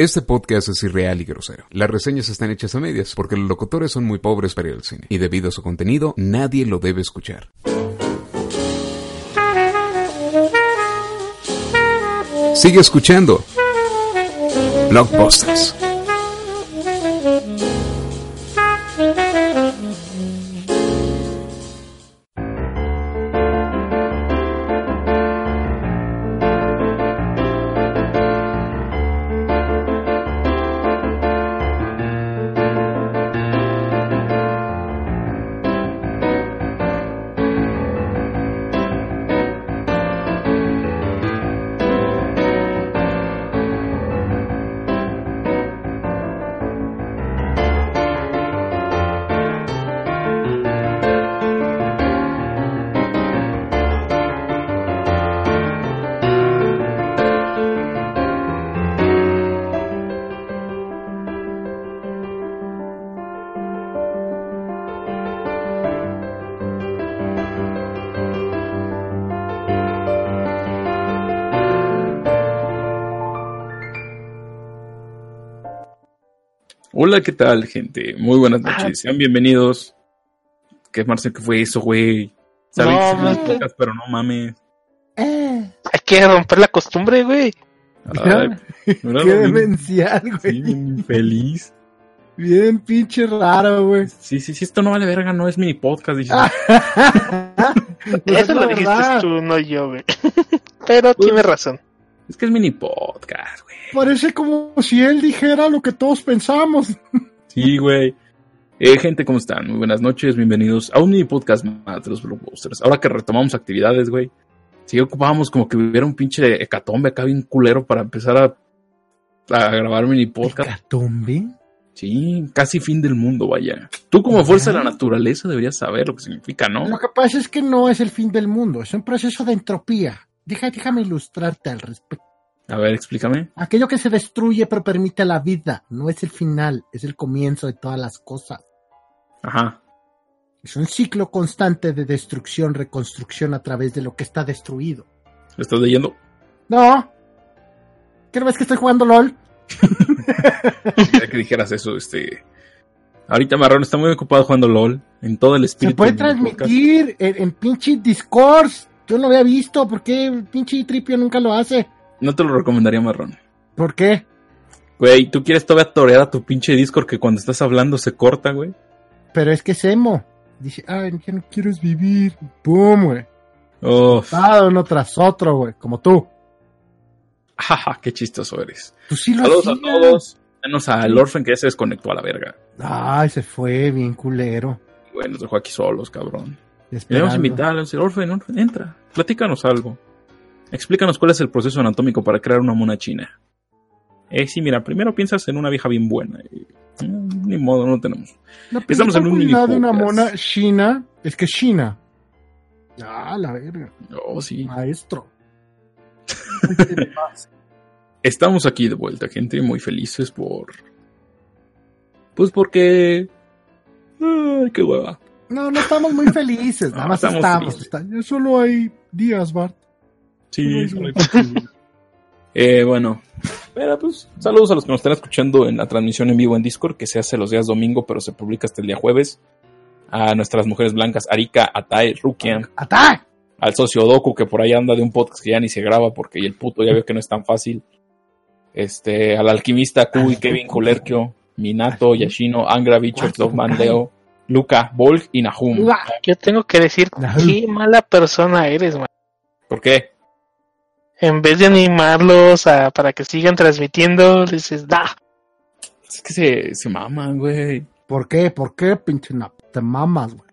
Este podcast es irreal y grosero. Las reseñas están hechas a medias porque los locutores son muy pobres para al cine y debido a su contenido nadie lo debe escuchar. Sigue escuchando Blockbusters. Hola, ¿qué tal, gente? Muy buenas noches. Sean bienvenidos. ¿Qué, Marcel, qué fue eso, güey? Saben No, que podcasts, pero no mames. Hay que romper la costumbre, güey. Ay, no Qué demencial, güey. Sí, bien infeliz. Bien pinche raro, güey. Sí, sí, sí, esto no vale verga, no es mini podcast. dices. Pues es Eso lo dijiste tú, no yo, güey. Pero tiene razón. Es que es mini podcast, güey. Parece como si él dijera lo que todos pensamos. Sí, güey. Eh, gente, ¿cómo están? Muy buenas noches, bienvenidos a un mini podcast más de los blockbusters. Ahora que retomamos actividades, güey. Sí ocupábamos como que hubiera un pinche hecatombe acá bien culero para empezar a, a grabar mini podcast. ¿Hecatombe? Sí, casi fin del mundo, vaya. Tú como fuerza de la naturaleza deberías saber lo que significa, ¿no? Lo que pasa es que no es el fin del mundo, es un proceso de entropía. Deja, déjame ilustrarte al respecto. A ver, explícame. Aquello que se destruye pero permite la vida, no es el final, es el comienzo de todas las cosas. Ajá. Es un ciclo constante de destrucción, reconstrucción a través de lo que está destruido. ¿Lo estás leyendo? No. ¿Qué no ves que estoy jugando LOL? Que dijeras eso, este... Ahorita Marrón está muy ocupado jugando LOL en todo el espíritu. Se puede transmitir en, en pinche Discord. Yo no lo había visto. ¿Por qué pinche Tripio nunca lo hace? No te lo recomendaría, Marrón. ¿Por qué? Güey, ¿tú quieres todavía torear a tu pinche Discord que cuando estás hablando se corta, güey? Pero es que es emo. Dice, ay, ya no quieres vivir. Pum, güey. Uno tras otro, güey. Como tú. Jaja, qué chistoso eres. Tú sí lo Saludos a todos. Menos al Orphan que ya se desconectó a la verga. Ay, se fue bien culero. Güey, nos dejó aquí solos, cabrón. Debemos invitarle, decir, Orphan, Orphan, entra, platícanos algo. Explícanos cuál es el proceso anatómico para crear una mona china. Eh, sí, mira, primero piensas en una vieja bien buena. y, mm, ni modo, no tenemos. La Estamos en un cualidad de una mona china es que es china. Ah, la verga. Oh, sí. Maestro. Estamos aquí de vuelta, gente, muy felices por... Pues porque... Ay, qué hueva. No, no estamos muy felices, nada No, más estamos solo hay días, Bart. Sí, solo hay. Eh, bueno, pero pues saludos a los que nos están escuchando en la transmisión en vivo en Discord, que se hace los días domingo, pero se publica hasta el día jueves. A nuestras mujeres blancas, Arika, Atae, Rukian, ¡Ata! al socio Doku, que por ahí anda de un podcast que ya ni se graba porque el puto ya veo que no es tan fácil. Este, al alquimista Kui, Kevin Kulerkio, Minato, Yashino, Angra, Guacho, Mandeo, Luca, Volk y Nahum. Uah. Yo tengo que decir, Ajá. qué mala persona eres, man. ¿Por qué? En vez de animarlos a, para que sigan transmitiendo, les dices, da. Es que se, se maman, güey. ¿Por qué? ¿Por qué, pinche na- Te mamas, güey.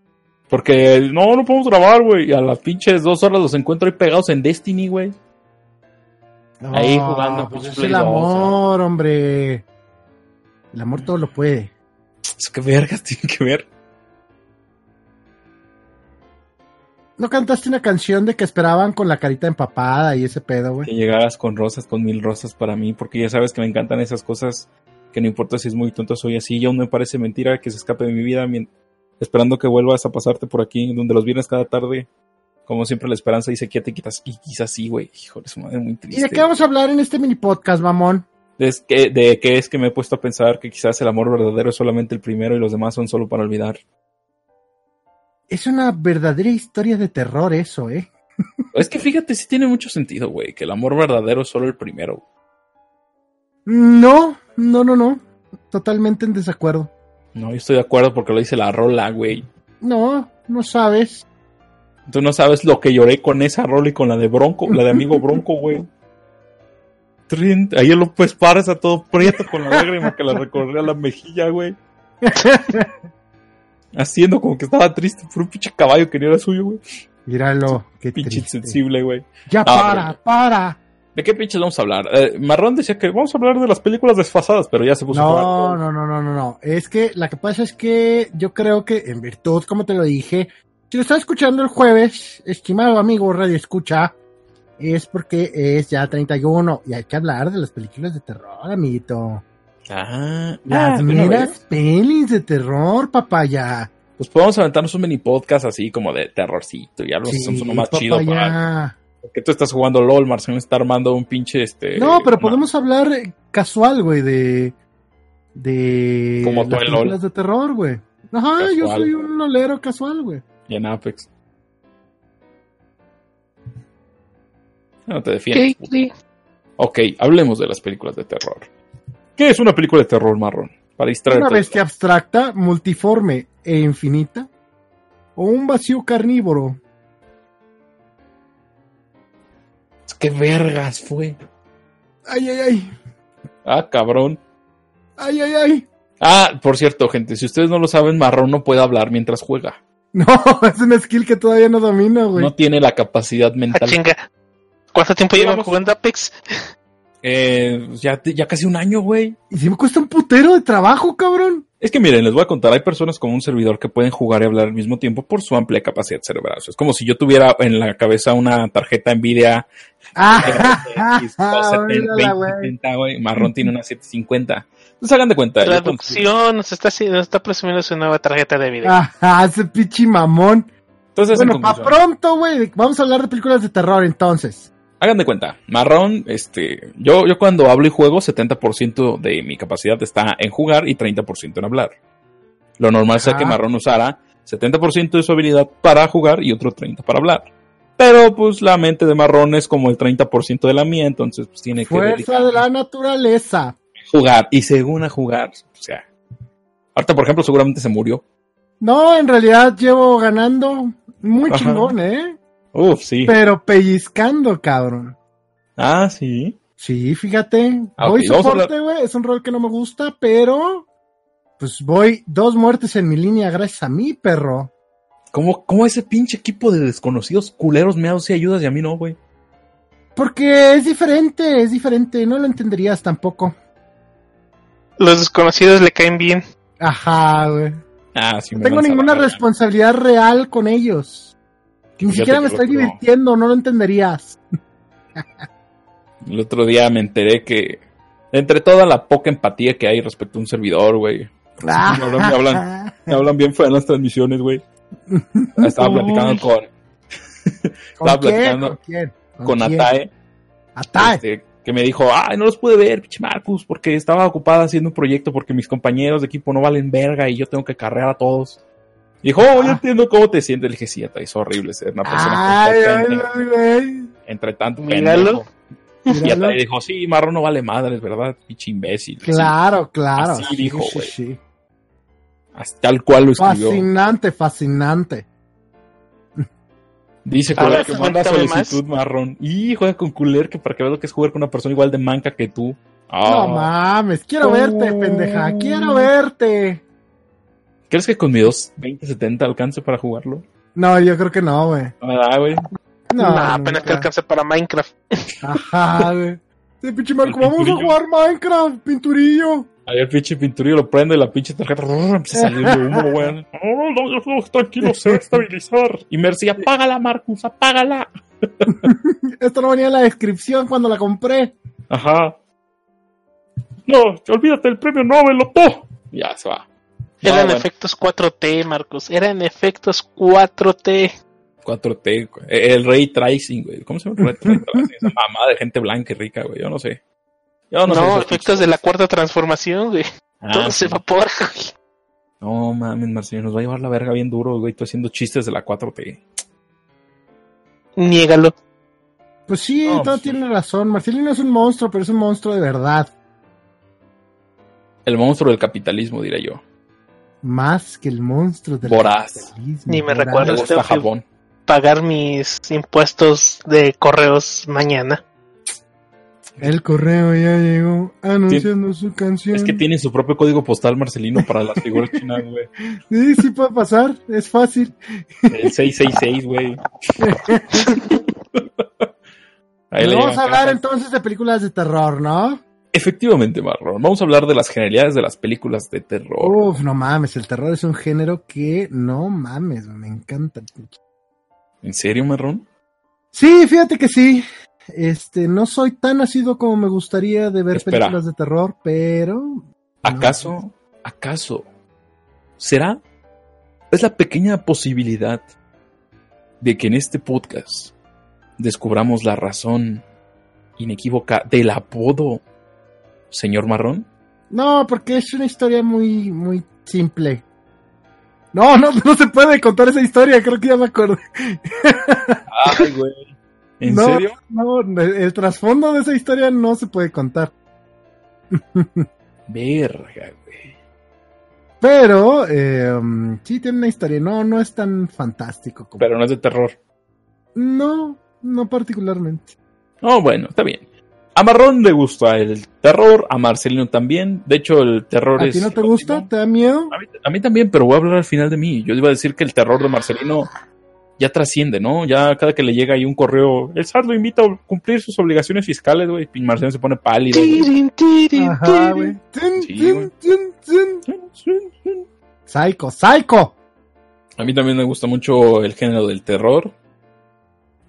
Porque no, no podemos grabar, güey. Y a las pinches dos horas los encuentro ahí pegados en Destiny, güey. Ahí jugando, Pues pues, es el 2, amor, hombre. El amor todo lo puede. Es que vergas tiene que ver. ¿No cantaste una canción de que esperaban con la carita empapada y ese pedo, güey? Que llegaras con rosas, con mil rosas para mí. Porque ya sabes que me encantan esas cosas. Que no importa si es muy tonto, soy así. Y aún me parece mentira que se escape de mi vida. Esperando que vuelvas a pasarte por aquí, donde los viernes cada tarde. Como siempre, la esperanza dice que te quitas. Y quizás sí, güey. Híjole, su madre muy ¿Y triste. de qué vamos a hablar en este mini podcast, mamón? Es que, de que es que me he puesto a pensar que quizás el amor verdadero es solamente el primero y los demás son solo para olvidar. Es una verdadera historia de terror eso, ¿eh? Es que fíjate, sí tiene mucho sentido, güey, que el amor verdadero es solo el primero. No, no, no, no. Totalmente en desacuerdo. No, yo estoy de acuerdo porque lo dice la rola, güey. No, no sabes. Tú no sabes lo que lloré con esa rola y con la de Bronco, la de amigo Bronco, güey. Ahí lo pues pares a todo prieto con la lágrima que le recorría la mejilla, güey. Haciendo como que estaba triste por un pinche caballo que no era suyo, güey. Míralo, qué Pinche insensible, güey. Ya Ah, para, pero- para. ¿De qué pinches vamos a hablar? Eh, Marrón decía que vamos a hablar de las películas desfasadas, pero ya se puso a No, jugar. no, no, no, no, no. Es que la que pasa es que yo creo que en virtud, como te lo dije, si lo estás escuchando el jueves, estimado amigo Radio Escucha, es porque es ya 31 y hay que hablar de las películas de terror, amiguito. Ah, Las ah, meras pelis de terror, papaya. Pues podemos aventarnos un mini podcast así como de terrorcito y algo Sí, uno más chido para papaya. que tú estás jugando LOL, Marcelo está armando un pinche este No, pero una- podemos hablar casual, güey, de. De. Como tú las películas de terror, güey. Ajá, yo soy un olero casual, güey. y en Apex. No te defiendes. Ok, sí. Ok, hablemos de las películas de terror. ¿Qué es una película de terror marrón? Para distraerte. Una bestia abstracta, multiforme e infinita. O un vacío carnívoro. ¿Qué vergas fue? Ay, ay, ay. Ah, cabrón. Ay, ay, ay. Ah, por cierto, gente, si ustedes no lo saben, Marrón no puede hablar mientras juega. No, es una skill que todavía no domino, güey. No tiene la capacidad Ah, mental. chinga. ¿Cuánto tiempo llevan jugando Apex? Eh, ya, ya casi un año, güey. Y si me cuesta un putero de trabajo, cabrón. Es que miren, les voy a contar, hay personas como un servidor que pueden jugar y hablar al mismo tiempo por su amplia capacidad cerebral. O sea, es como si yo tuviera en la cabeza una tarjeta Nvidia Ah, RTX 270, olvídala, güey. 2070, güey, marrón tiene una 750. Entonces hagan de cuenta. Traducción, nos está, haciendo- nos está presumiendo su nueva tarjeta de video. Ajá, ese pichi mamón. Entonces, en Bueno, pa' conclusión, pronto, güey. Vamos a hablar de películas de terror entonces. Hagan de cuenta, marrón, este, yo, yo cuando hablo y juego, 70% de mi capacidad está en jugar y 30% en hablar. Lo normal sería que Ajá. marrón usara 70% de su habilidad para jugar y otro 30% para hablar. Pero pues la mente de marrón es como el 30% de la mía, entonces pues tiene que Fuerza de la naturaleza. jugar. Y según a jugar, o sea, ahorita por ejemplo seguramente se murió. No, en realidad llevo ganando muy Ajá. chingón, ¿eh? Uf, sí. Pero pellizcando, cabrón. Ah, sí. Sí, fíjate. Ah, voy ok, vamos a soporte, güey. Es un rol que no me gusta, pero. Pues voy dos muertes en mi línea gracias a mí, perro. ¿Cómo, cómo ese pinche equipo de desconocidos culeros me hace ayudas y a mí no, güey? Porque es diferente, es diferente. No lo entenderías tampoco. Los desconocidos le caen bien. Ajá, güey. Ah, sí, No me tengo ninguna responsabilidad real con ellos. Que ni siquiera me estoy otro- divirtiendo, no lo entenderías. El otro día me enteré que entre toda la poca empatía que hay respecto a un servidor, güey. Me hablan, me hablan, me hablan bien feas las transmisiones, güey. Estaba platicando con, ¿Con estaba quién? platicando ¿Con quién? con quién? Atae, Atae. este, que me dijo, ay, no los pude ver, pinche Marcus, porque estaba ocupada haciendo un proyecto porque mis compañeros de equipo no valen verga y yo tengo que carrear a todos. Dijo, oh, yo Ah. entiendo cómo te sientes. Le dije, sí, Atae, es horrible ser una persona Ay, ay, güey. entre tanto Míralo. Y. Atae dijo, sí, Marro no vale madres, ¿verdad? Pinche imbécil. Sí. Claro, claro. Así dijo, sí, güey. sí. Así, tal cual lo escribió. Fascinante, fascinante. Dice Culer que manda solicitud marrón. Y juega con Culer que para que veas lo que es jugar con una persona igual de manca que tú. Ah. No mames, quiero Oh. verte, pendeja, quiero verte. ¿Crees que con mi 2 2070 alcance para jugarlo? No, yo creo que no, güey. No me da, güey. No, Nah, apenas que alcanza para Minecraft. Ajá, güey. Sí, pinche Marco, El vamos a jugar Minecraft, pinturillo. Ahí el pinche pinturillo lo prende y la pinche tarjeta a salir de humo, güey. Oh, no, no, no, tranquilo, se va a estabilizar. Y Mercy, apágala, Marcus, apágala. Esto no venía en la descripción cuando la compré. Ajá. No, olvídate del premio Nobel, loto. Ya se va. No, Eran bueno. efectos 4T, Marcos. Eran efectos 4T. 4T, güey. el Ray Tracing, güey. ¿Cómo se llama el Ray Tracing? Esa mamada de gente blanca y rica, güey. Yo no sé. Yo No, sé esos efectos de la cuarta transformación, güey. Ah, Todo se evapora, güey. No mames, Marcelino, nos va a llevar la verga bien duro, güey. Tú haciendo chistes de la 4T. Niégalo. Pues sí, No, todo sí. tiene razón. Marcelino es un monstruo, pero es un monstruo de verdad. El monstruo del capitalismo, diré yo. Más que el monstruo del Voraz. Ni me recuerdo. Japón. Pagar mis impuestos de correos mañana. El correo ya llegó anunciando su canción. Es que tiene su propio código postal, Marcelino, para las figuras chinas, güey. Sí, sí puede pasar, es fácil. El 666, güey. Vamos a hablar entonces de películas de terror, ¿no? Efectivamente, Marrón. Vamos a hablar de las generalidades de las películas de terror. Uf, no mames, el terror es un género que no mames, me encanta. ¿En serio, Marrón? Sí, fíjate que sí. Este, no soy tan nacido como me gustaría de ver Espera. películas de terror, pero ¿Acaso, acaso, será? Es la pequeña posibilidad de que en este podcast descubramos la razón inequívoca del apodo, señor Marrón. no, porque es una historia muy, muy simple. No, no, no se puede contar esa historia, creo que ya me acuerdo. Ay, güey. ¿En no, serio? No, el trasfondo de esa historia no se puede contar. Verga, güey. Pero, eh, sí tiene una historia, no, no es tan fantástico como... Pero no es de terror. No, no particularmente. No, bueno, está bien. A Marrón le gusta el terror, a Marcelino también. De hecho, el terror ¿A es. ti no te gusta? mismo. ¿Te da miedo? A mí, a mí también, pero voy a hablar al final de mí. Yo iba a decir que el terror de Marcelino ya trasciende, ¿no? Ya cada que le llega ahí un correo, el SAT lo invita a cumplir sus obligaciones fiscales, güey. Y Marcelino se pone pálido. tirin, Ajá. Tun, Sí, tun. Psycho, psycho. A mí también me gusta mucho el género del terror.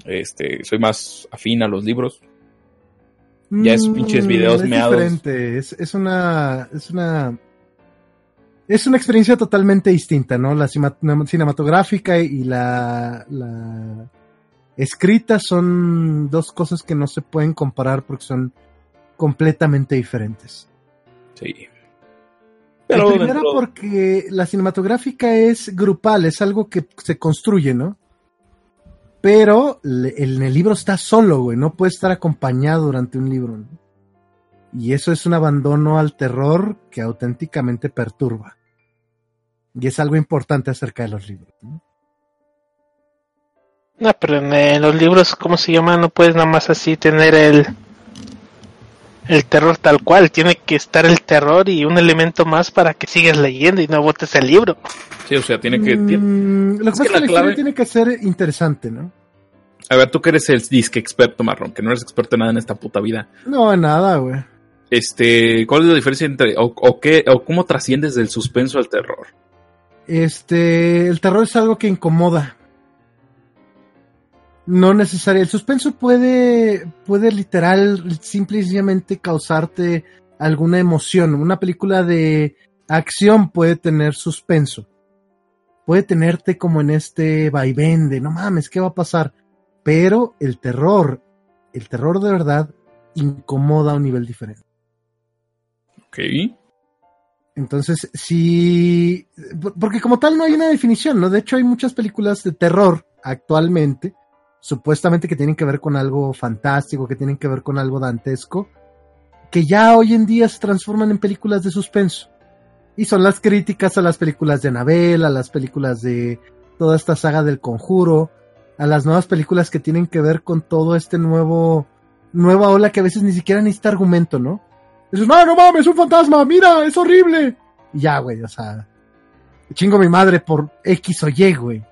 Este, soy más afín a los libros. Ya es pinches videos es meados. diferente, es, es una, es una, es una experiencia totalmente distinta, ¿no? La cinematográfica y la, la escrita son dos cosas que no se pueden comparar porque son completamente diferentes. Sí. La Pero primera porque la cinematográfica es grupal, es algo que se construye, ¿no? Pero en el libro está solo, güey, no puede estar acompañado durante un libro. ¿no? Y eso es un abandono al terror que auténticamente perturba. Y es algo importante acerca de los libros. ¿no? No, pero en, los libros, ¿cómo se llama? No puedes nada más así tener el el terror tal cual. Tiene que estar el terror y un elemento más para que sigas leyendo y no botes el libro. Sí, o sea, tiene que. tiene- Mm, lo que es pasa que es que la clave- tiene que ser interesante, ¿no? A ver, tú que eres el disque experto marrón, que no eres experto en nada en esta puta vida. No, nada, güey. Este, ¿cuál es la diferencia entre o, o qué o cómo trasciendes del suspenso al terror? Este, el terror es algo que incomoda. No necesario. El suspenso puede, puede literal, simple y sencillamente causarte alguna emoción. Una película de acción puede tener suspenso. Puede tenerte como en este vaivén de no mames, ¿qué va a pasar? Pero el terror, el terror de verdad, incomoda a un nivel diferente. Ok. Entonces, sí, por- porque como tal no hay una definición, ¿no? De hecho, hay muchas películas de terror actualmente, supuestamente que tienen que ver con algo fantástico, que tienen que ver con algo dantesco, que ya hoy en día se transforman en películas de suspenso. Y son las críticas a las películas de Anabel, a las películas de toda esta saga del conjuro, a las nuevas películas que tienen que ver con todo este nuevo, nueva ola que a veces ni siquiera necesita argumento, ¿no? Dices, no, no mames, es un fantasma, mira, es horrible. Y ya, güey, o sea, chingo mi madre por X o Y, güey.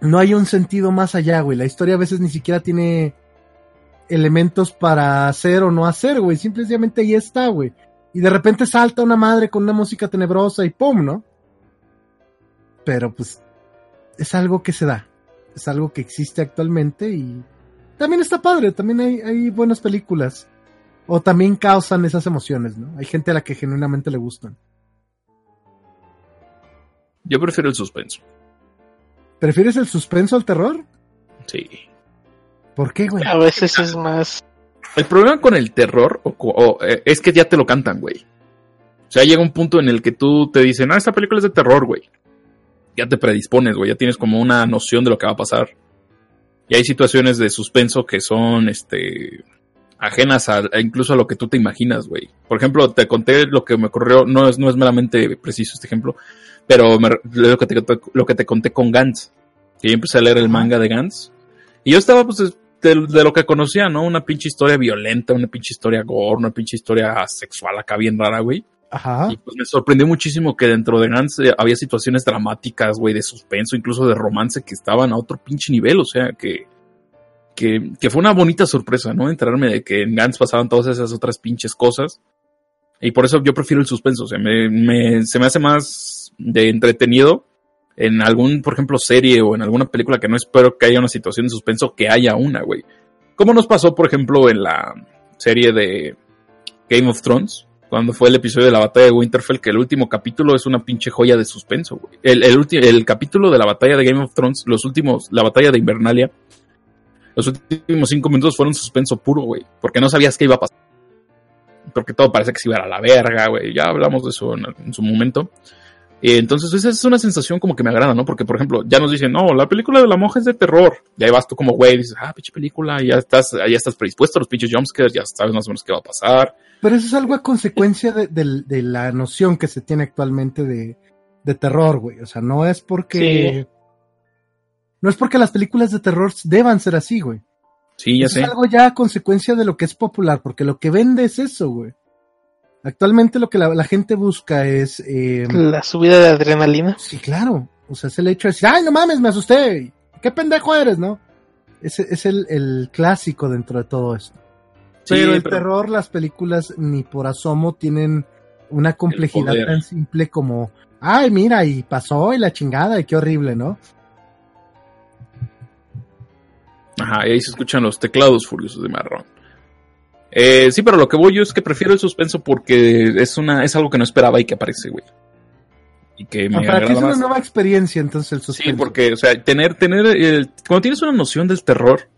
No hay un sentido más allá, güey. La historia a veces ni siquiera tiene elementos para hacer o no hacer, güey. Simplemente ahí está, güey. Y de repente salta una madre con una música tenebrosa y ¡pum! ¿no? Pero pues es algo que se da. Es algo que existe actualmente y también está padre. También hay, hay buenas películas. O también causan esas emociones, ¿no? Hay gente a la que genuinamente le gustan. Yo prefiero el suspenso. ¿Prefieres el suspenso al terror? Sí. ¿Por qué, güey? A veces es más El problema con el terror o, o, eh, es que ya te lo cantan, güey. O sea, llega un punto en el que tú te dicen, ah, esta película es de terror, güey. Ya te predispones, güey, ya tienes como una noción de lo que va a pasar. Y hay situaciones de suspenso que son, este, ajenas a, a incluso a lo que tú te imaginas, güey. Por ejemplo, te conté lo que me ocurrió, no es, no es meramente preciso este ejemplo, pero me, lo, que te, lo que te conté con Gantz. Que yo empecé a leer el manga de Gantz. Y yo estaba, pues, de, de, lo que conocía, ¿no? Una pinche historia violenta, una pinche historia gore, una pinche historia sexual acá bien rara, güey. Ajá. Y pues me sorprendió muchísimo que dentro de Gantz eh, había situaciones dramáticas, güey, de suspenso, incluso de romance que estaban a otro pinche nivel, o sea, que, que, que, fue una bonita sorpresa, ¿no? Enterarme de que en Gantz pasaban todas esas otras pinches cosas. Y por eso yo prefiero el suspenso, o sea, me, me, se me hace más de entretenido en algún, por ejemplo, serie o en alguna película que no espero que haya una situación de suspenso, que haya una, güey. Como nos pasó, por ejemplo, en la serie de Game of Thrones, cuando fue el episodio de la batalla de Winterfell, que el último capítulo es una pinche joya de suspenso, güey. El, el, capítulo de la batalla de Game of Thrones, los últimos, la batalla de Invernalia, los últimos cinco minutos fueron suspenso puro, güey, porque no sabías qué iba a pasar. Porque todo parece que se iba a la verga, güey. Ya hablamos de eso en su momento. Eh, entonces, esa es una sensación como que me agrada, ¿no? Porque, por ejemplo, ya nos dicen, no, la película de la monja es de terror. Y ahí vas tú como güey, dices, ah, pinche película, y ya estás, ya estás predispuesto a los pinches jumpscares, ya sabes más o menos qué va a pasar. Pero eso es algo a consecuencia de, de, de la noción que se tiene actualmente de, de terror, güey. O sea, no es porque. Sí. No es porque las películas de terror deban ser así, güey. Sí, ya eso sé. Es algo ya a consecuencia de lo que es popular, porque lo que vende es eso, güey. Actualmente lo que la, la gente busca es... Eh, la subida de adrenalina. Sí, claro. O sea, es el hecho de decir, ay, no mames, me asusté. ¿Qué pendejo eres, no? Ese es el, el clásico dentro de todo esto. Sí, pero el pero... terror, las películas ni por asomo tienen una complejidad tan simple como, ay, mira, y pasó y la chingada, y qué horrible, ¿no? Ajá, y ahí se escuchan los teclados furiosos de marrón. Eh, sí, pero lo que voy yo es que prefiero el suspenso porque es una es algo que no esperaba y que aparece, güey. Y que me ah, para ti es una nueva experiencia, entonces el suspenso. Sí, porque, o sea, tener, tener, cuando tienes una noción del terror,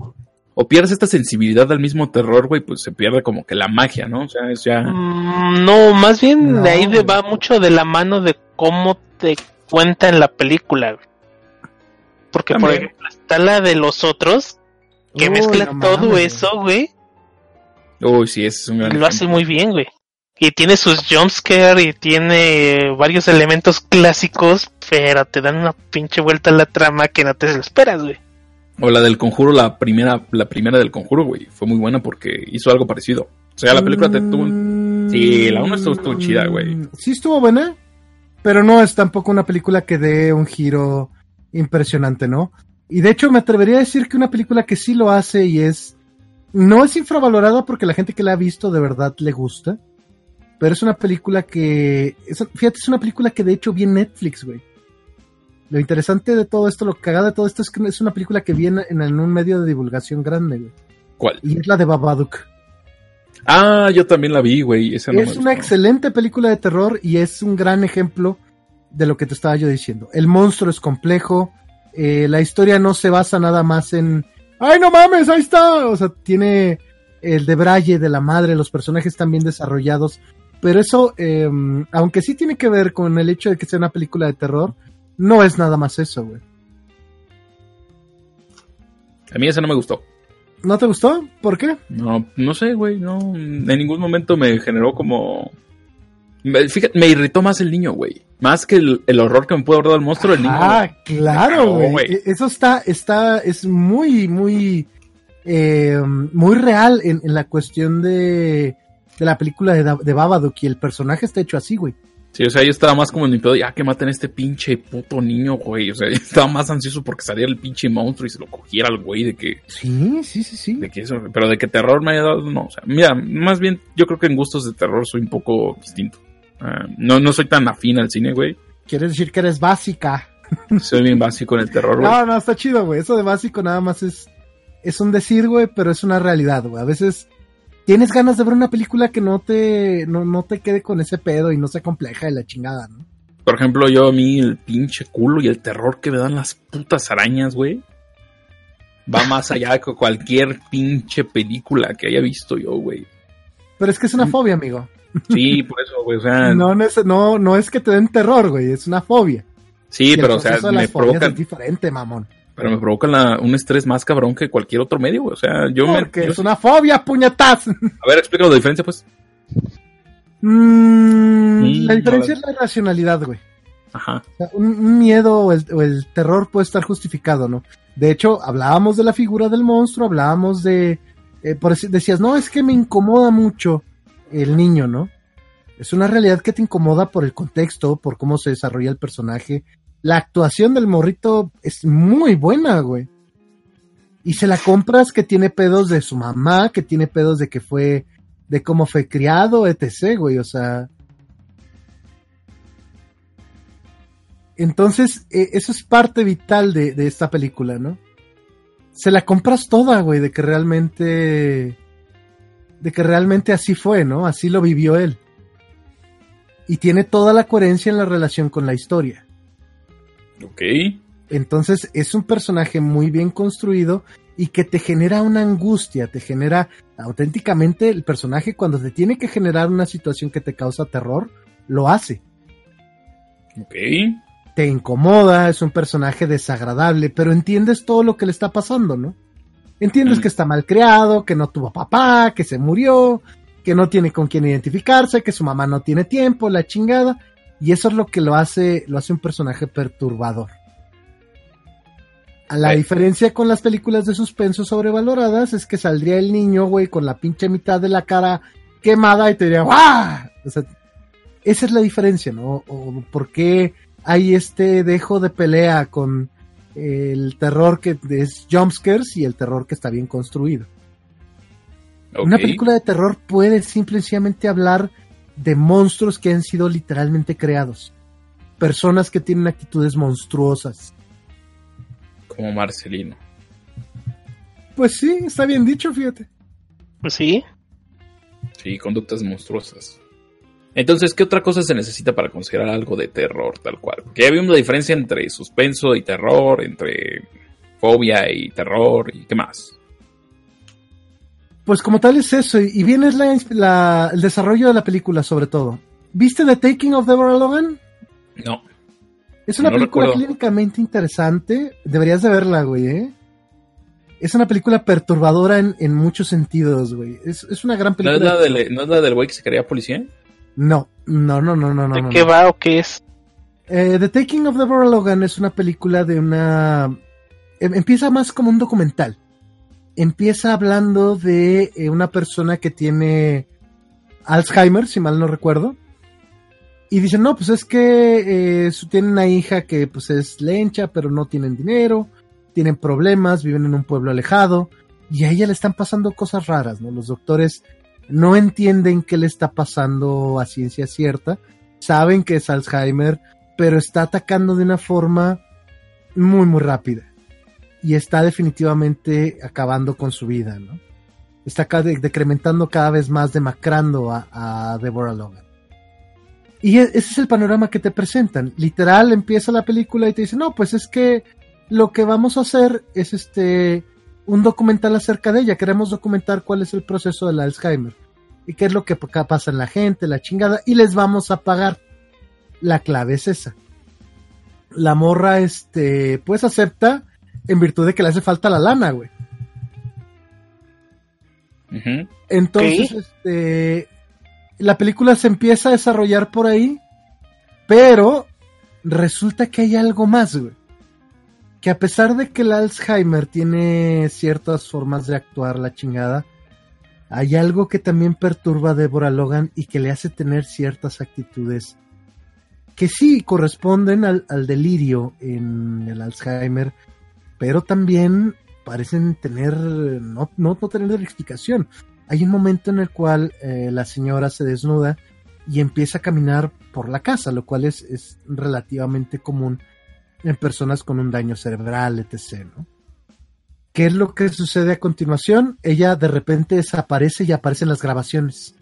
o pierdes esta sensibilidad al mismo terror, güey, pues se pierde como que la magia, ¿no? O sea, es ya... Mm, no, más bien no. de ahí va mucho de la mano de cómo te cuenta en la película, güey. Porque, También. por ejemplo, está la de los otros, que Uy, mezcla no todo eso, güey. Uy, sí, es un gran Lo hace muy bien, güey. Y tiene sus jumpscare y tiene varios elementos clásicos, pero te dan una pinche vuelta a la trama que no te esperas, güey. O la del conjuro, la primera, la primera del conjuro, güey. Fue muy buena porque hizo algo parecido. O sea, la película te tuvo. Sí, la 1 estuvo, estuvo chida, güey. Sí, estuvo buena. Pero no es tampoco una película que dé un giro impresionante, ¿no? Y de hecho me atrevería a decir que una película que sí lo hace y es no es infravalorada porque la gente que la ha visto de verdad le gusta. Pero es una película que. Es, fíjate, es una película que de hecho vi en Netflix, güey. Lo interesante de todo esto, lo cagado de todo esto es que es una película que viene en, en un medio de divulgación grande, güey. ¿Cuál? Y es la de Babadook. Ah, yo también la vi, güey. Esa no es una excelente película de terror y es un gran ejemplo de lo que te estaba yo diciendo. El monstruo es complejo. Eh, la historia no se basa nada más en ¡Ay, no mames! Ahí está. O sea, tiene el de Braille de la madre, los personajes están bien desarrollados. Pero eso, eh, aunque sí tiene que ver con el hecho de que sea una película de terror, no es nada más eso, güey. A mí esa no me gustó. ¿No te gustó? ¿Por qué? No, no sé, güey. No, en ningún momento me generó como Fíjate, me irritó más el niño, güey. Más que el, el, horror que me puede dar el monstruo, el niño. Ah, claro, güey. Eso está, está, es muy, muy, eh, muy real en, en, la cuestión de, de la película de, de Babadook y el personaje está hecho así, güey. Sí, o sea, yo estaba más como en mi pedo, ya que maten a este pinche puto niño, güey. O sea, yo estaba más ansioso porque saliera el pinche monstruo y se lo cogiera al güey de que. Sí, sí, sí, sí. De que eso, pero de que terror me haya dado, no. O sea, mira, más bien, yo creo que en gustos de terror soy un poco distinto. Uh, no, no soy tan afín al cine, güey. Quieres decir que eres básica. Soy bien básico en el terror, güey. No, no, está chido, güey. Eso de básico nada más es, es un decir, güey, pero es una realidad, güey. A veces tienes ganas de ver una película que no te, no, no te quede con ese pedo y no sea compleja de la chingada, ¿no? Por ejemplo, yo a mí el pinche culo y el terror que me dan las putas arañas, güey. va más allá que cualquier pinche película que haya visto yo, güey. Pero es que es una fobia, amigo. Sí, por eso, güey, o sea, No, no, es, no, no es que te den terror, güey, es una fobia. sí, Y pero o sea, me provoca, Es diferente, mamón. pero me provoca la- un estrés más cabrón que cualquier otro medio, güey, o sea, yo me, Porque yo- es una fobia, puñetaz. a ver, explícame la diferencia, pues. Mm, la diferencia es la racionalidad, güey. Ajá. O sea, un, miedo o el, o el terror puede estar justificado, ¿no? De hecho, hablábamos de la figura del monstruo, hablábamos de... eh, por decías, no, es que me incomoda mucho el niño, ¿no? Es una realidad que te incomoda por el contexto, por cómo se desarrolla el personaje. La actuación del morrito es muy buena, güey. Y se la compras que tiene pedos de su mamá, que tiene pedos de que fue, de cómo fue criado, etc., güey. O sea, Entonces, eh, eso es parte vital de esta película, ¿no? Se la compras toda, güey, de que realmente. De que realmente así fue, ¿no? Así lo vivió él. Y tiene toda la coherencia en la relación con la historia. Ok. Entonces, es un personaje muy bien construido y que te genera una angustia, te genera auténticamente el personaje cuando te tiene que generar una situación que te causa terror, lo hace. Ok. te incomoda, es un personaje desagradable, pero entiendes todo lo que le está pasando, ¿no? Entiendes que está mal creado, que no tuvo papá, que se murió, que no tiene con quién identificarse, que su mamá no tiene tiempo, la chingada, y eso es lo que lo hace, lo hace un personaje perturbador. A la diferencia con las películas de suspenso sobrevaloradas es que saldría el niño, güey, con la pinche mitad de la cara quemada y te diría, ¡guau! O sea, esa es la diferencia, ¿no? O por qué hay este dejo de pelea con el terror que es jumpscares y el terror que está bien construido. Una película de terror puede simple y sencillamente hablar de monstruos que han sido literalmente creados. Personas que tienen actitudes monstruosas. Como Marcelino. Pues sí, está bien dicho, fíjate. Pues sí. Sí, conductas monstruosas. Entonces, ¿qué otra cosa se necesita para considerar algo de terror tal cual? Porque ya vimos la diferencia entre suspenso y terror, entre fobia y terror y qué más. Pues como tal es eso, y bien es la, la- el desarrollo de la película sobre todo. ¿Viste The Taking of Deborah Logan? No. Es una No película recuerdo. clínicamente interesante. Deberías de verla, güey, ¿eh? Es una película perturbadora en, en muchos sentidos, güey. Es, es una gran ¿No película. es la de- del, ¿no es la del güey que se quería policía? No, no, no, no, no, no. ¿De no, qué no. va o qué es? Eh, The Taking of Deborah Logan es una película de una... em- Empieza más como un documental. Empieza hablando de eh, una persona que tiene Alzheimer, si mal no recuerdo. Y dicen, no, pues es que eh, tienen una hija que pues es lencha, pero no tienen dinero, tienen problemas, viven en un pueblo alejado. Y a ella le están pasando cosas raras, ¿no? Los doctores no entienden qué le está pasando a ciencia cierta. Saben que es Alzheimer, pero está atacando de una forma muy, muy rápida. Y está definitivamente acabando con su vida, ¿no? Está decrementando cada vez más, demacrando a, a Deborah Logan. Y e- ese es el panorama que te presentan. Literal, empieza la película y te dicen, no, pues es que lo que vamos a hacer es este un documental acerca de ella. Queremos documentar cuál es el proceso del Alzheimer y qué es lo que pa- pasa en la gente, la chingada, y les vamos a pagar. La clave es esa. La morra, este, pues acepta en virtud de que le hace falta la lana, güey. Entonces, este, la película se empieza a desarrollar por ahí, pero resulta que hay algo más, güey. Que a pesar de que el Alzheimer tiene ciertas formas de actuar la chingada, hay algo que también perturba a Deborah Logan y que le hace tener ciertas actitudes que sí corresponden al, delirio en el Alzheimer, pero también parecen tener, no, no, no tener explicación. Hay un momento en el cual eh, la señora se desnuda y empieza a caminar por la casa, lo cual es, es relativamente común en personas con un daño cerebral, etc. ¿no? ¿Qué es lo que sucede a continuación? Ella de repente desaparece y aparecen las grabaciones.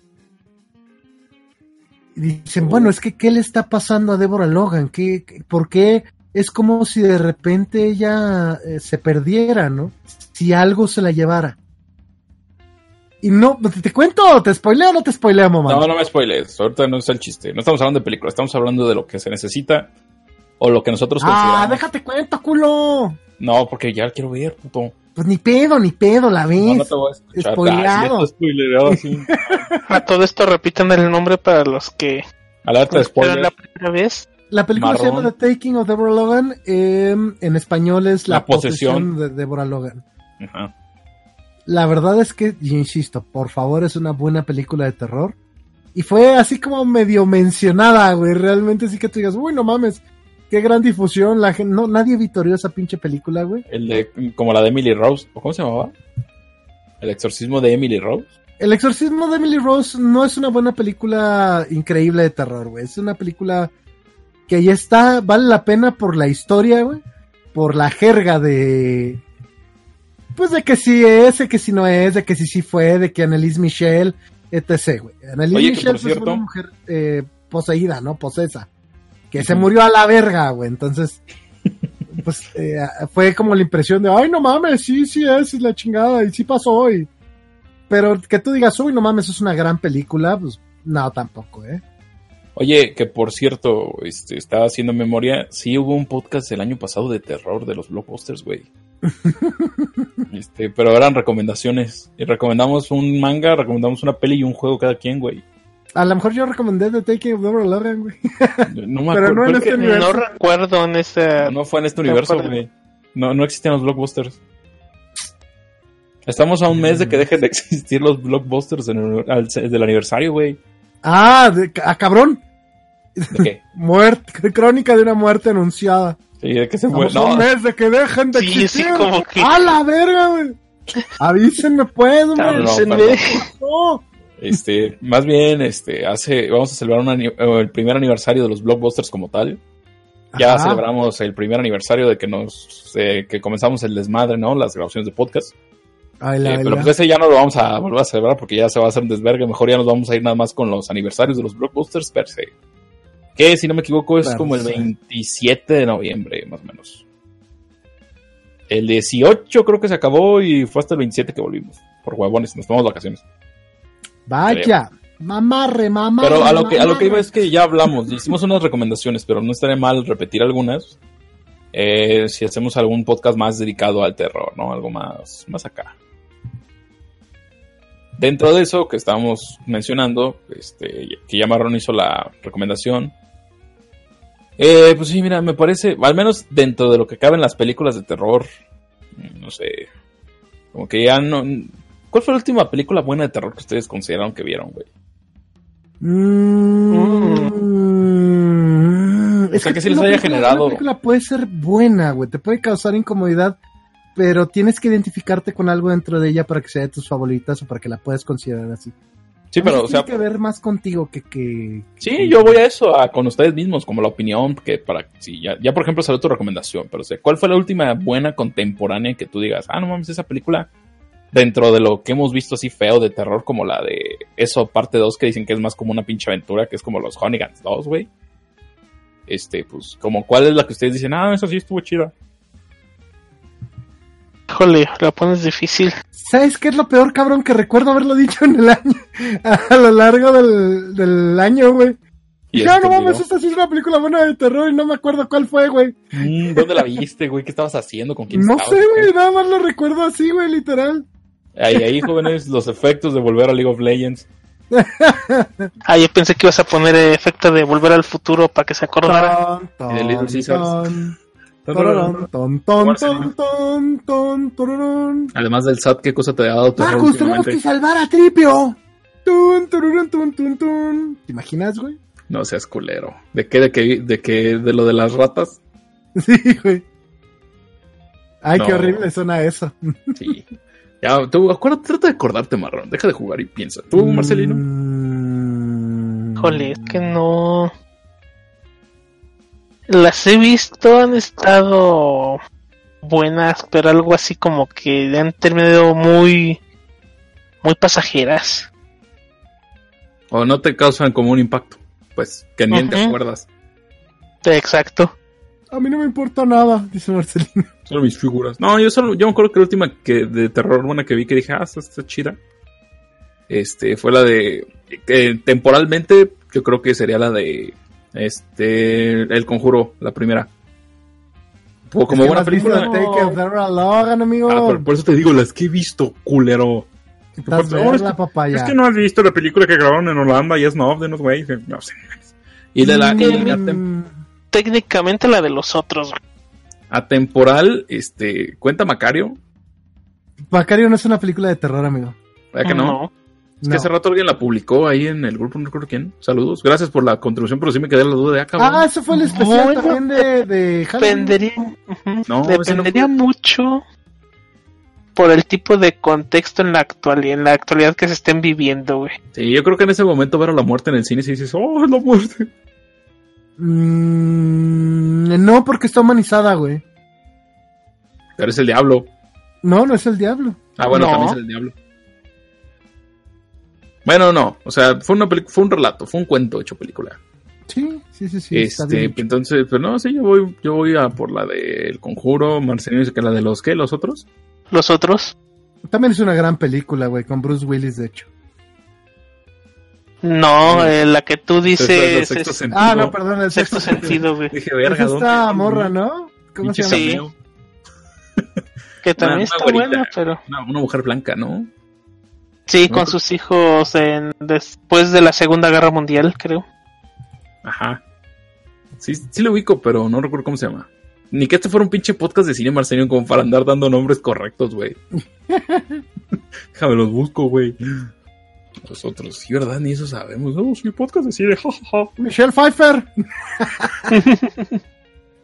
Dicen, bueno, es que ¿qué le está pasando a Deborah Logan? ¿Qué, por qué es como si de repente ella eh, se perdiera, ¿no? Si algo se la llevara. Y no, ¿te cuento? ¿Te spoileo o no te spoileo, mamá? No, no me spoiles. Ahorita no es el chiste. No estamos hablando de películas, estamos hablando de lo que se necesita o lo que nosotros ah, consideramos. déjate cuento, culo. No, porque ya quiero ver, puto. Pues ni pedo, ni pedo, la ves. No, no te voy a escuchar. Spoileado. Ah, sí, sí. A todo esto repitan el nombre para los que Alerta de spoiler. la primera vez. La película se llama The Taking of Deborah Logan. eh, en español es La, La posesión. posesión de Deborah Logan. Ajá. La verdad es que, y insisto, por favor, es una buena película de terror. Y fue así como medio mencionada, güey. Realmente sí que tú digas, uy, no mames, qué gran difusión. La gente, no, nadie vitorió esa pinche película, güey. El de, como la de Emily Rose. ¿o ¿Cómo se llamaba? El exorcismo de Emily Rose. El exorcismo de Emily Rose no es una buena película increíble de terror, güey. Es una película que ya está, vale la pena por la historia, güey. Por la jerga de... Pues de que sí es, de que sí no es, de que sí sí fue, de que Annelise Michelle, etc, güey. Annelise Oye, que Michelle por pues, cierto- una mujer eh, poseída, ¿no? Posesa. Que se murió a la verga, güey. Entonces, pues eh, fue como la impresión de, ay, no mames, sí, sí es, es la chingada, y sí pasó, y... Pero que tú digas, uy, no mames, es una gran película, pues no, tampoco, ¿eh? Oye, que por cierto, este, estaba haciendo memoria, sí hubo un podcast el año pasado de terror de los blockbusters, güey. este, pero eran recomendaciones. Y recomendamos un manga, recomendamos una peli y un juego cada quien, güey. A lo mejor yo recomendé The Taking of Deborah Logan, güey. No me Pero acuerdo. no en este universo. No recuerdo en esa. no fue en este universo, güey. No, no existían los blockbusters. Estamos a un mes de que dejen de existir los blockbusters en el- al- del aniversario, güey. Ah, de, ah, cabrón. ¿De qué? Muerte, crónica de una muerte anunciada. Sí, de que se fue. Estamos a un No, mes de que dejen de Sí, sí, existir. como que- ¡A la verga, güey! Avísenme, pues, güey. no, Avísenme. No. Este, más bien, este, hace, vamos a celebrar un eh, el primer aniversario de los blockbusters como tal. Ya Ajá. celebramos el primer aniversario de que nos, eh, que comenzamos el desmadre, ¿no? Las grabaciones de podcast. Ay, Eh, pero pues ese ya no lo vamos a volver a celebrar porque ya se va a hacer un desvergue. Mejor ya nos vamos a ir nada más con los aniversarios de los blockbusters per se. Que si no me equivoco es Per como el se. 27 de noviembre, más o menos. El 18 creo que se acabó y fue hasta el 27 que volvimos. Por huevones, nos tomamos vacaciones. Vaya. Mamarre, mamarre. Pero a lo que a lo que iba es que ya hablamos, hicimos unas recomendaciones, pero no estaría mal repetir algunas. eh, si hacemos algún podcast más dedicado al terror, ¿no? Algo más, más acá. Dentro de eso que estábamos mencionando, este, que ya Marrón hizo la recomendación. eh, pues sí, mira, me parece, al menos dentro de lo que caben las películas de terror, mm, no sé, como que ya no... ¿Cuál fue la última película buena de terror que ustedes consideraron que vieron, güey? Mm, O sea, que sí les una haya generado- Una película puede ser buena, güey. Te puede causar incomodidad, pero tienes que identificarte con algo dentro de ella para que sea de tus favoritas o para que la puedas considerar así. Sí, pero, o sea, Tiene que ver más contigo que. que Sí, yo voy a eso, a, con ustedes mismos, como la opinión, que para, sí, ya, ya por ejemplo salió tu recomendación, pero o sea, ¿cuál fue la última buena contemporánea que tú digas, ah, no mames, esa película, dentro de lo que hemos visto así feo de terror, como la de eso, parte 2, que dicen que es más como una pinche aventura, que es como los Honeyguns 2, güey? Este, pues, como cuál es la que ustedes dicen, ah, esa sí estuvo chida. Híjole, la pones difícil. ¿Sabes qué es lo peor, cabrón? Que recuerdo haberlo dicho en el año, a lo largo del, del año, güey. Y Y no, este no mames, video, esta sí es una película buena de terror y no me acuerdo cuál fue, güey. "Mm, ¿Dónde la viste, güey? ¿Qué estabas haciendo? ¿Con quién No estabas? sé, güey, nada más lo recuerdo así, güey, literal. Ahí, ahí, jóvenes, los efectos de volver a League of Legends. Ah, yo pensé que ibas a poner efecto de volver al futuro para que se acordara. Además del SAT, ¿qué cosa te ha dado terror Marcus, tenemos que salvar a Tripio. Tun, tun, tun, tun. ¿Te imaginas, güey? No seas culero. ¿De qué? ¿De qué? ¿De qué? ¿De lo de las ratas? Sí, güey. Ay, qué horrible suena eso. Sí. Ya, tú, acuérdate, trata de acordarte, marrón. Deja de jugar y piensa. ¿Tú, Marcelino? Mm. Es que no. Las he visto, han estado buenas, pero algo así como que han terminado muy. muy pasajeras. ¿O no te causan como un impacto? Pues, que ni te Ujú. acuerdas. Exacto. A mí no me importa nada, dice Marcelino. Solo mis figuras. No, yo solo, yo me acuerdo que la última que de terror buena que vi que dije, ah, esta está chida. Este, fue la de, que temporalmente, yo creo que sería la de, este, El Conjuro, la primera. Como, como buena película. Logan, amigo. Ah, por eso te digo, las que he visto, culero. Estás No, es verla, que- papaya. Es que no has visto la película que grabaron en Holanda y es no de unos güeyes. No sé. Y de la, Mm, Técnicamente la de los otros. atemporal, este, cuenta Macario. Macario no es una película de terror, amigo. ¿Verdad que no? Es No. que hace rato alguien la publicó ahí en el grupo, no recuerdo quién. Saludos. Gracias por la contribución, pero sí me quedé la duda de acá. Ah, eso fue el especial Bueno, también de, de Halloween. Dependería, No, dependería mucho por el tipo de contexto en la actualidad, en la actualidad que se estén viviendo, güey. Sí, yo creo que en ese momento ver a la muerte en el cine y dices, oh, es la muerte. Mm, no, porque está humanizada, güey. Pero es el diablo. No, no es el diablo. Ah, bueno, No. también es el diablo. Bueno, no, o sea, fue una fue un relato, fue un cuento hecho película. Sí, sí, sí, sí. está este, bien. entonces, pero no, sí, yo voy, yo voy a por la del conjuro, Marcelino dice que la de los qué, los otros. Los otros, También es una gran película, güey, con Bruce Willis, de hecho. No, eh, la que tú dices sexto es sentido. Ah, no, perdón, el sexto sentido, güey. Dije, Es verga, esta ¿dónde? morra, ¿no? ¿Cómo se llama? Sí. Que también Una- está una güerita. buena, pero Una, una mujer blanca, ¿no? sí, No, con sus hijos en después de la Segunda Guerra Mundial, creo. Ajá. Sí, sí lo ubico, pero no recuerdo cómo se llama. Ni que este fuera un pinche podcast de cine Marcelino como para andar dando nombres correctos, güey. Déjame los busco, güey. Nosotros, sí, ¿verdad? Ni eso sabemos. No, sí, podcast de cine, jajaja. Michelle Pfeiffer,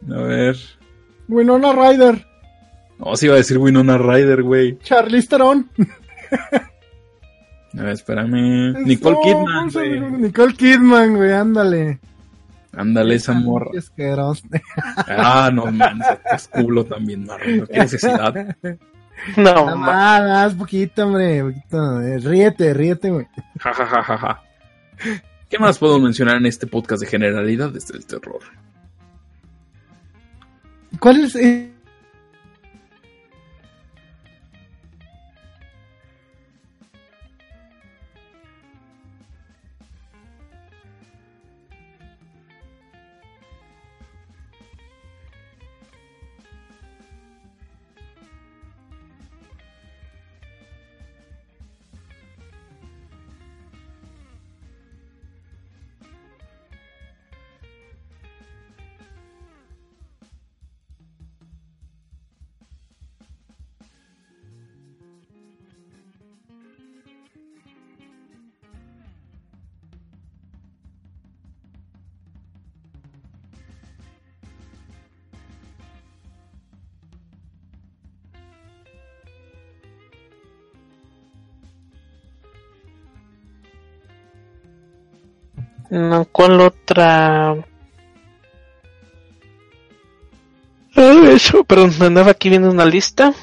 A ver. Winona Ryder, No, sí iba a decir Winona Ryder, güey. Charlize Theron. A ver, espérame. Nicole No, Kidman, ¿cómo se güey. Nicole Kidman, güey, ándale. Ándale, esa morra. Ah, no, man. Es culo también, marrón. Qué necesidad. No, más, poquito, hombre, poquito. eh, Ríete, ríete, güey. Ja, ja, ja, ja, ja. ¿Qué más puedo mencionar en este podcast de generalidades del terror? ¿Cuál es? ¿Cuál otra? Ah, eso, perdón, andaba aquí viendo una lista.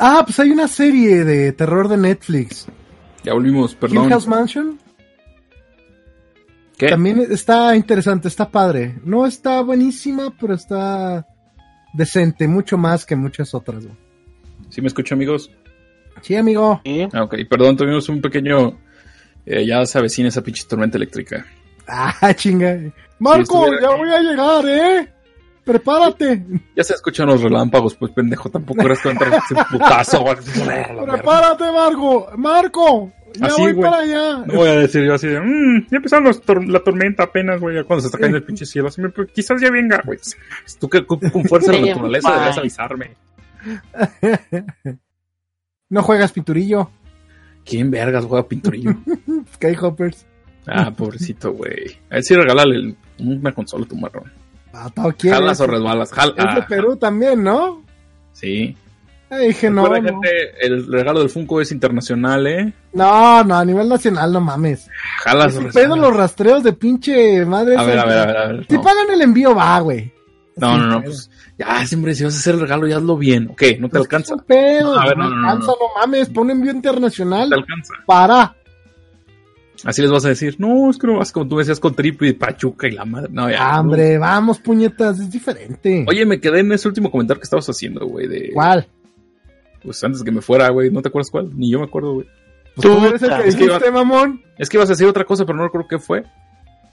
Ah, pues hay una serie de terror de Netflix. Ya volvimos, Hill perdón. House Mansion. ¿Qué? También está interesante, está padre. No está buenísima, pero está decente, mucho más que muchas otras. güey. ¿Sí me escucho, amigos? Sí, amigo. Sí. Ah, ok, perdón, tuvimos un pequeño... eh, ya se avecina esa pinche tormenta eléctrica. Ah, chinga. Marco, ya aquí. voy a llegar, ¿eh? Prepárate. Ya se escuchan los relámpagos, pues pendejo, tampoco eras tú entrar ese putazo. Prepárate, Marco. Marco, ya Así, voy para allá. No voy a decir yo así de, mmm, ya empezaron los tor- la tormenta apenas, güey, ya cuando se está cayendo el pinche cielo. Así, me- pues, quizás ya venga, güey. Tú que con con fuerza de la naturaleza deberías avisarme. No juegas pinturillo. ¿Quién vergas juega pinturillo? Skyhoppers. Ah, pobrecito, güey. A ver si regálale una consola a tu marrón. Ah. Jalas o resbalas. Jal Es de ah, Perú también, ¿no? Sí. Eh, dije, no, no. gente, el regalo del Funko es internacional, ¿eh? No, no, a nivel nacional, no mames. Jalas Es o pedo los rastreos de pinche madre. A ver, a ver, a ver, a ver. Si No, pagan el envío, va, güey. no, no, no, pues ya, siempre si vas a hacer el regalo, ya hazlo bien. Ok, no te Es alcanza. pedo, No, a ver, no, no, alcanza, no, mames, pon envío internacional. No te alcanza. Para. Así les vas a decir, no, es que no vas como tú decías con Triple y Pachuca y la madre. No, ya. Ah, Hombre, vamos, puñetas, es diferente. Oye, me quedé en ese último comentario que estabas haciendo, güey, de... ¿Cuál? Pues antes de que me fuera, güey, ¿no te acuerdas cuál? Ni yo me acuerdo, güey. Pues tú eres el que Es que dijiste, mamón. Es que ibas a decir otra cosa, pero no recuerdo qué fue.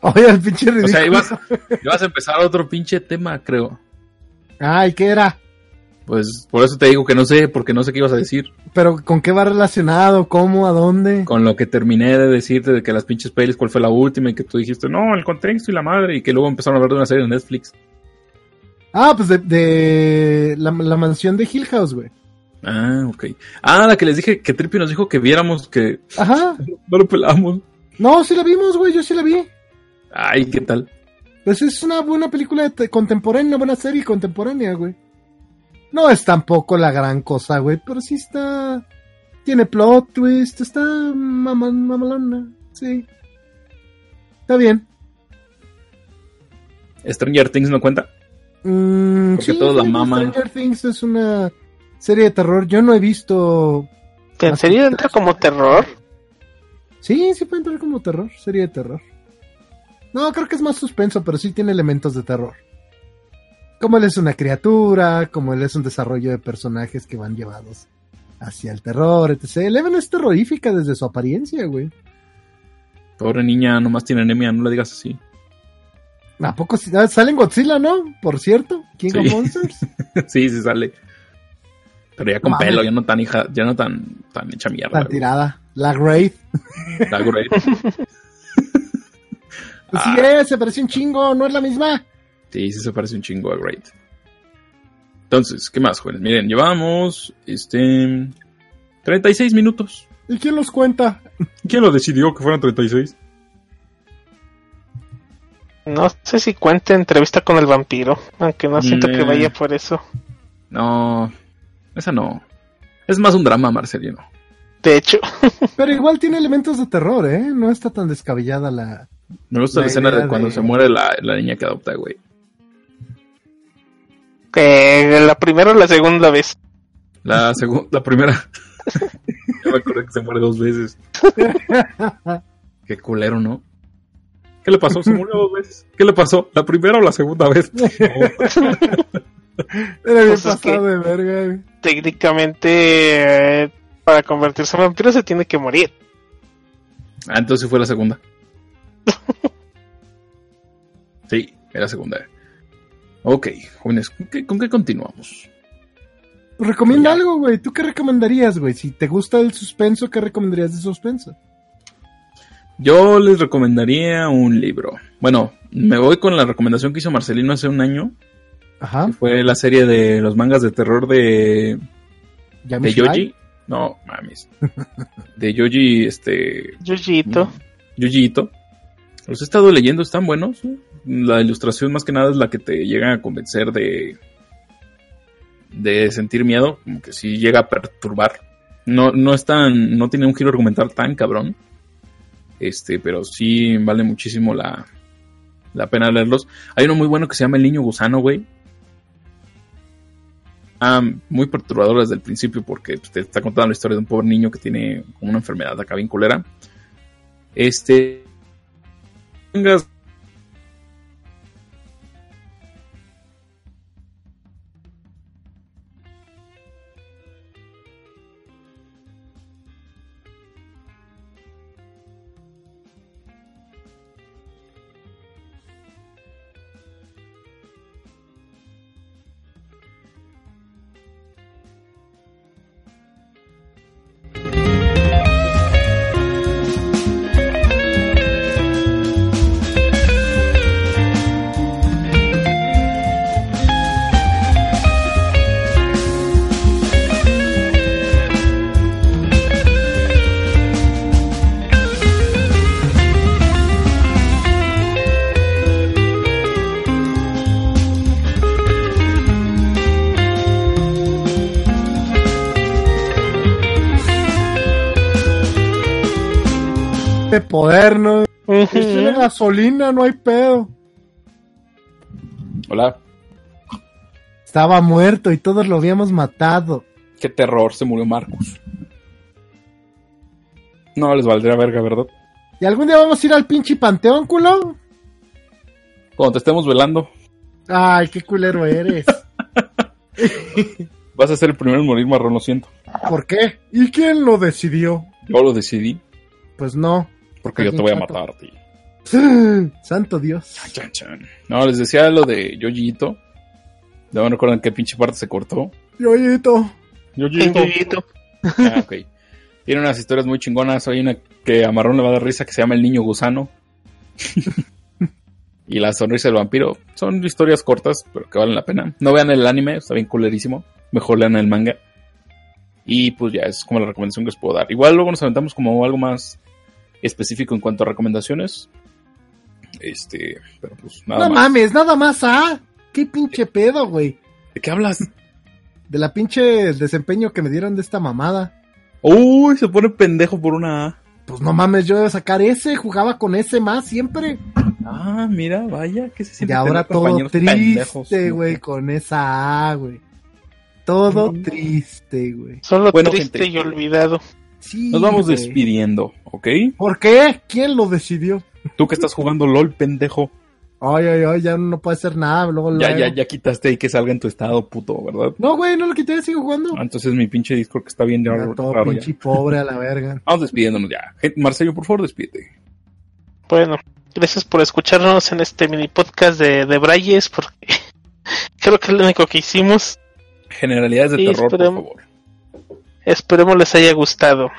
Oye, el pinche ridículo. O sea, ibas, ibas a empezar otro pinche tema, creo. Ay, ¿qué era? Pues por eso te digo que no sé, porque no sé qué ibas a decir. ¿Pero con qué va relacionado? ¿Cómo? ¿A dónde? Con lo que terminé de decirte de que las pinches pelis, cuál fue la última y que tú dijiste, no, el contexto y la madre, y que luego empezaron a hablar de una serie de Netflix. Ah, pues de, de la, la mansión de Hill House, güey. Ah, ok. Ah, la que les dije que Trippy nos dijo que viéramos que Ajá. no lo pelamos. No, sí la vimos, güey, yo sí la vi. Ay, ¿qué tal? Pues es una buena película contemporánea, una buena serie contemporánea, güey. No es tampoco la gran cosa, güey, pero sí está... Tiene plot twist, está mama- mamalona, sí. Está bien. Stranger Things no cuenta. Mm, Porque todos la sí, maman. Stranger Things es una serie de terror. Yo no he visto... ¿En serio entra como terror? Sí, sí puede entrar como terror, serie de terror. No, creo que es más suspenso, pero sí tiene elementos de terror. Como él es una criatura, como él es un desarrollo de personajes que van llevados hacia el terror, etc. Eleven es terrorífica desde su apariencia, güey. Pobre niña, nomás tiene anemia, no le digas así. ¿A poco? Ah, sale en Godzilla, no? Por cierto, King of. Monsters. sí, sí sale. Pero ya con pelo, ya no tan hija, ya no tan, tan hecha mierda. Güey. tirada. La Wraith. La great. Pues Ah. sí, eh, se parece un chingo, no es la misma. Sí, sí se parece un chingo a Great. Entonces, ¿qué más, jóvenes? Miren, llevamos este 36 minutos. ¿Y quién los cuenta? ¿Quién lo decidió que fueran 36? No sé si cuenta entrevista con el vampiro, aunque no siento que vaya por eso. No, esa no. Es más un drama, Marcelino. De hecho, Pero igual tiene elementos de terror, ¿eh? No está tan descabellada la... Me gusta la, La escena de cuando de- se muere la, la niña que adopta, güey. Que la primera o la segunda vez. La segunda, la primera. ya me acordé que se muere dos veces. Qué culero, ¿no? ¿Qué le pasó? Se murió dos veces. ¿Qué le pasó? ¿La primera o la segunda vez? Era bien Pues es pasado de verga. Técnicamente, eh, para convertirse en vampiro se tiene que morir. Ah, entonces fue la segunda. Sí, era segunda. Ok, jóvenes, ¿con qué, con qué continuamos? Recomienda Ya. algo, güey. ¿Tú qué recomendarías, güey? Si te gusta el suspenso, ¿qué recomendarías de suspenso? Yo les recomendaría un libro. Bueno, me voy con la recomendación que hizo Marcelino hace un año. Ajá. que Fue la serie de los mangas de terror de, Yami de Shirai. Yoji. No, mames. De Yoji, este. Yoji Ito. Los he estado leyendo, están buenos. La ilustración más que nada es la que te llega a convencer de. de sentir miedo. Como que sí llega a perturbar. No, no es tan. no tiene un giro argumental tan cabrón. Este, pero sí vale muchísimo la. la pena leerlos. Hay uno muy bueno que se llama El Niño Gusano, güey. Ah, muy perturbador desde el principio porque te está contando la historia de un pobre niño que tiene una enfermedad acá bien culera. Este. Tengas. De poder, ¿no? Tiene gasolina, no hay pedo. Hola. Estaba muerto y todos lo habíamos matado. Qué terror, se murió Marcus. No les valdría verga, ¿verdad? ¿Y algún día vamos a ir al pinche panteón, culo? Cuando te estemos velando, Ay, qué culero eres. vas a ser el primero en morir marrón, lo siento. ¿Por qué? ¿Y quién lo decidió? Yo lo decidí Pues no. Porque yo te voy a matar a ti. Santo Dios. Chan, chan. No, les decía lo de Yoyito. No me recuerdan qué pinche parte se cortó. Yoyito. Yoyito. Yuyito. Ah, ok. Tiene unas historias muy chingonas. Hay una que a Marrón le va a dar risa que se llama El Niño Gusano. y La Sonrisa del Vampiro. Son historias cortas, pero que valen la pena. No vean el anime, está bien culerísimo. Mejor lean el manga. Y pues ya es como la recomendación que os puedo dar. Igual luego nos aventamos como algo más específico en cuanto a recomendaciones. Este, pero pues nada No más. mames, nada más, ah. Qué pinche pedo, güey. ¿De qué hablas? De la pinche desempeño que me dieron de esta mamada. Uy, se pone pendejo por una A. Pues no mames, yo iba a sacar ese, jugaba con ese más siempre. Ah, mira, vaya, que se Y siente ahora tener todo triste, güey, con esa A, güey. Todo triste, güey. Solo Bueno, triste gente. y olvidado. Sí, Nos vamos güey. despidiendo, ¿ok? ¿Por qué? ¿Quién lo decidió? Tú que estás jugando LOL, pendejo. Ay, ay, ay, ya no puede hacer nada, luego Ya, luego. ya, ya quitaste ahí que salga en tu estado, puto, ¿verdad? No, güey, no lo quité, sigo jugando. Ah, Entonces mi pinche Discord que está bien Ya raro, todo raro ya. pinche pobre a la verga. Vamos despidiéndonos ya. Marcelo, por favor, despídete. Bueno, gracias por escucharnos en este mini podcast de, de Brayes, porque creo que es lo único que hicimos. Generalidades de terror, esperemos. por favor. Esperemos les haya gustado.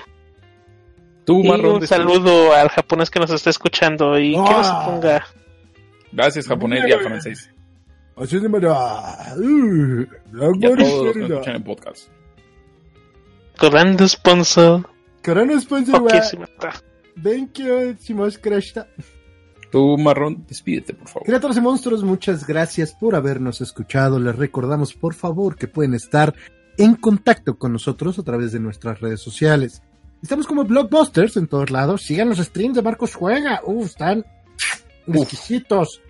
Tú, Y un saludo al japonés que nos está escuchando y que no se Ah. ponga. Gracias, japonés y a francés. Así de manera. Uh, Y a todos los que nos escuchan en podcast. Grande sponsor. Corona sponsor, está. Thank you, Simos Krashta. Tú, Marrón, despídete, por favor. Criaturas y monstruos, muchas gracias por habernos escuchado. Les recordamos, por favor, que pueden estar en contacto con nosotros a través de nuestras redes sociales. Estamos como Blockbusters en todos lados. Sigan los streams de Marcos Juega. Uf, están exquisitos.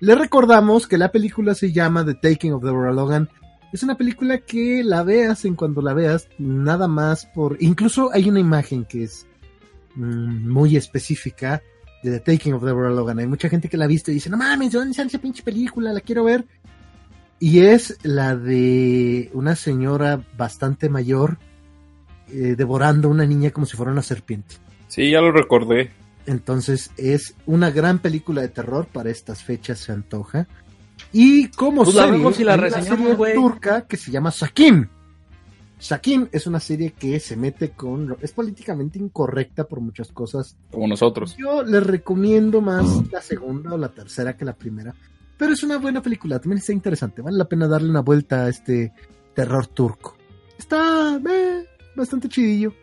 Les recordamos que la película se llama The Taking of Deborah Logan. Es una película que la veas en cuando la veas, nada más por... Incluso hay una imagen que es mm, muy específica de The Taking of Deborah Logan. Hay mucha gente que la ha visto y dice, no mames, ¿de dónde sale esa pinche película? La quiero ver. Y es la de una señora bastante mayor eh, devorando a una niña como si fuera una serpiente. Sí, ya lo recordé. Entonces es una gran película de terror para estas fechas, se antoja. Y como Pues serie, la una turca que se llama Sakin. Sakin es una serie que se mete con... es políticamente incorrecta por muchas cosas Como nosotros. yo les recomiendo más la segunda o la tercera que la primera. Pero es una buena película, también está interesante. Vale la pena darle una vuelta a este terror turco. Está eh, bastante chidillo.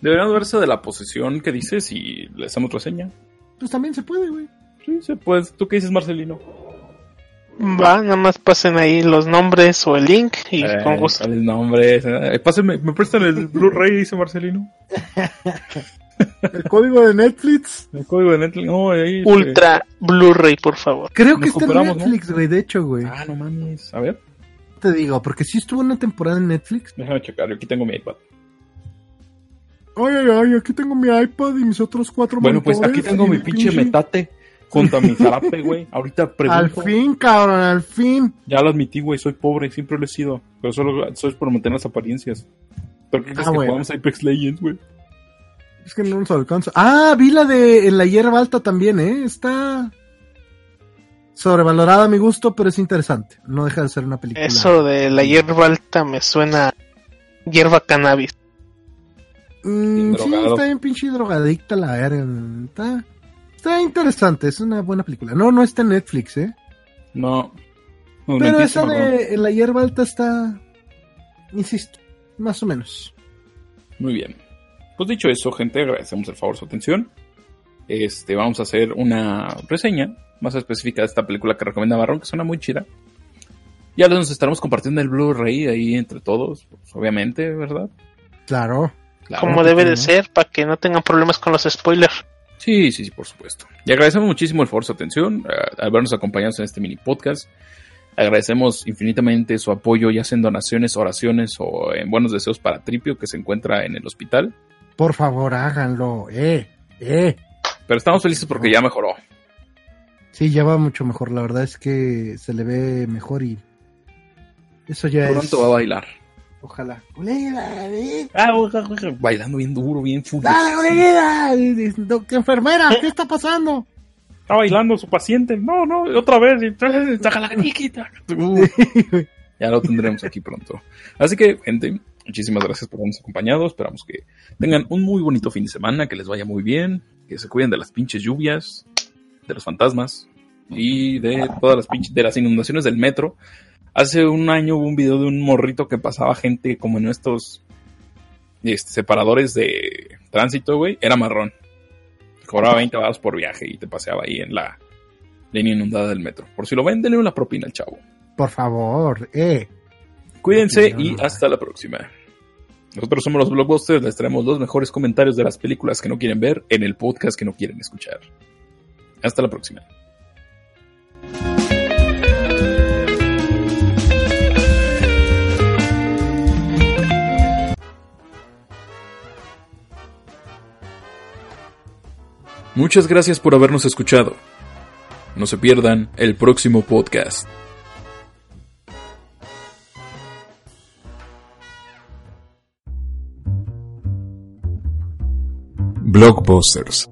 Deberíamos verse de la posesión que dices y le hacemos reseña. Pues también se puede, güey. Sí, se puede. ¿Tú qué dices, Marcelino? Va, nada más pasen ahí los nombres o el link y Eh, con gusto. ¿cuál es el nombre? Eh, pásenme, ¿me prestan el Blu-ray? Dice Marcelino. El código de Netflix. El código de Netflix. No, ahí, Ultra Blu-ray, por favor. Creo Nos que está en. Netflix, güey. De hecho, güey. Ah, no mames. A ver, Te digo, porque sí estuvo una temporada en Netflix. déjame checar. Yo aquí tengo mi iPad. Ay, ay, ay, aquí tengo mi iPad y mis otros cuatro Bueno, pues aquí tengo mi pinche metate junto a mi zarape, güey. Ahorita pregunto. Al fin, cabrón, al fin. Ya lo admití, güey. Soy pobre, siempre lo he sido. Pero solo soy por mantener las apariencias. ¿Por qué crees Ah, que bueno. jugamos Apex Legends, güey? Es que no nos alcanza. Ah, vi la de En la hierba alta también, ¿eh? Está sobrevalorada a mi gusto, pero es interesante. No deja de ser una película. Eso de la hierba alta me suena a hierba cannabis. Mm, sí, está bien pinche drogadicta la verga. Está, está interesante, es una buena película. No, no está en Netflix, ¿eh? No. Pero esa de En la hierba alta está, insisto, más o menos. Muy bien. Pues dicho eso, gente, agradecemos el favor su atención. Este, vamos a hacer una reseña más específica de esta película que recomienda Barrón, que suena muy chida. Ya nos estaremos compartiendo el Blu-ray ahí entre todos, pues, obviamente, ¿verdad? Claro. Claro. como debe de ser, para que no tengan problemas con los spoilers. Sí, sí, sí, por supuesto. Y agradecemos muchísimo el favor su atención, eh, al habernos acompañado en este mini podcast. Agradecemos infinitamente su apoyo, ya sea en donaciones, oraciones o en buenos deseos para Tripio, que se encuentra en el hospital. Por favor, háganlo, eh, eh. Pero estamos felices porque ya mejoró. Sí, ya va mucho mejor. La verdad es que se le ve mejor y eso ya Pronto es. va a bailar. Ojalá. Ah, bailando bien duro, bien furioso. ¡Dale, colega! Doc- Enfermera, ¿qué está pasando? Está bailando su paciente. No, no, otra vez. Saca la niquita. Ya lo tendremos aquí pronto. Así que, gente, muchísimas gracias por habernos acompañado. Esperamos que tengan un muy bonito fin de semana, que les vaya muy bien, que se cuiden de las pinches lluvias, de los fantasmas y de todas las pinches, de las inundaciones del metro. Hace un año hubo un video de un morrito que pasaba gente como en estos este, separadores de tránsito, güey. Era marrón. Cobraba 20 baros por viaje y te paseaba ahí en la línea inundada del metro. Por si lo ven, denle una propina al chavo. Por favor, eh. Cuídense y no. hasta la próxima. Nosotros somos los Blockbusters, les traemos los mejores comentarios de las películas que no quieren ver en el podcast que no quieren escuchar. Hasta la próxima. Muchas gracias por habernos escuchado. No se pierdan el próximo podcast. Blockbusters.